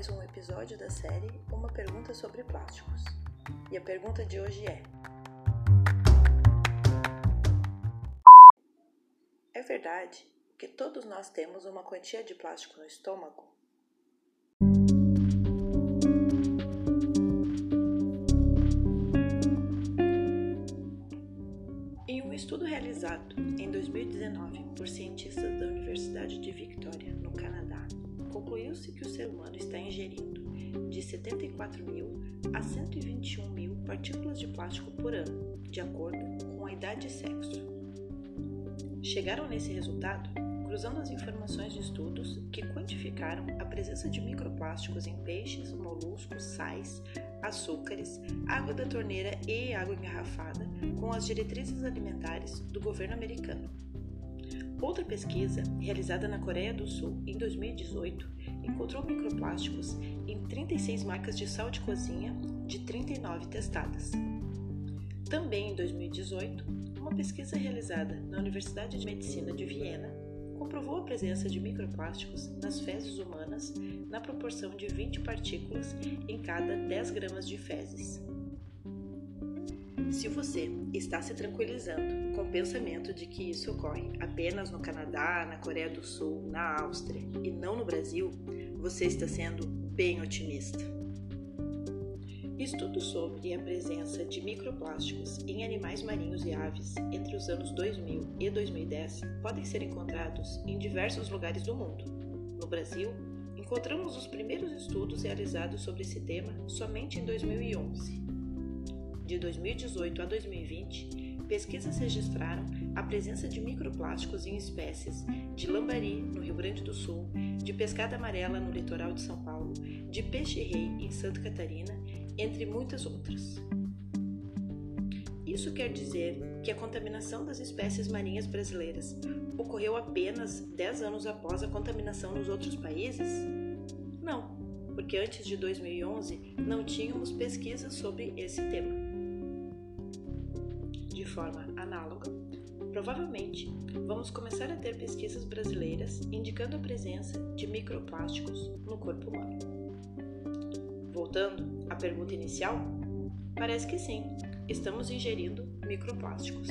mais um episódio da série Uma Pergunta sobre Plásticos. E a pergunta de hoje é: É verdade que todos nós temos uma quantia de plástico no estômago? Em um estudo realizado em 2019 por cientistas da Universidade de Victoria, concluiu-se que o ser humano está ingerindo de 74 mil a 121 mil partículas de plástico por ano, de acordo com a idade e sexo. Chegaram nesse resultado cruzando as informações de estudos que quantificaram a presença de microplásticos em peixes, moluscos, sais, açúcares, água da torneira e água engarrafada com as diretrizes alimentares do governo americano. Outra pesquisa, realizada na Coreia do Sul em 2018, encontrou microplásticos em 36 marcas de sal de cozinha de 39 testadas. Também em 2018, uma pesquisa realizada na Universidade de Medicina de Viena comprovou a presença de microplásticos nas fezes humanas na proporção de 20 partículas em cada 10 gramas de fezes. Se você está se tranquilizando com o pensamento de que isso ocorre apenas no Canadá, na Coreia do Sul, na Áustria e não no Brasil, você está sendo bem otimista. Estudos sobre a presença de microplásticos em animais marinhos e aves entre os anos 2000 e 2010 podem ser encontrados em diversos lugares do mundo. No Brasil, encontramos os primeiros estudos realizados sobre esse tema somente em 2011 de 2018 a 2020, pesquisas registraram a presença de microplásticos em espécies de lambari, no Rio Grande do Sul, de pescada amarela, no litoral de São Paulo, de peixe-rei, em Santa Catarina, entre muitas outras. Isso quer dizer que a contaminação das espécies marinhas brasileiras ocorreu apenas 10 anos após a contaminação nos outros países? Não, porque antes de 2011 não tínhamos pesquisas sobre esse tema de forma análoga, provavelmente vamos começar a ter pesquisas brasileiras indicando a presença de microplásticos no corpo humano. Voltando à pergunta inicial, parece que sim, estamos ingerindo microplásticos.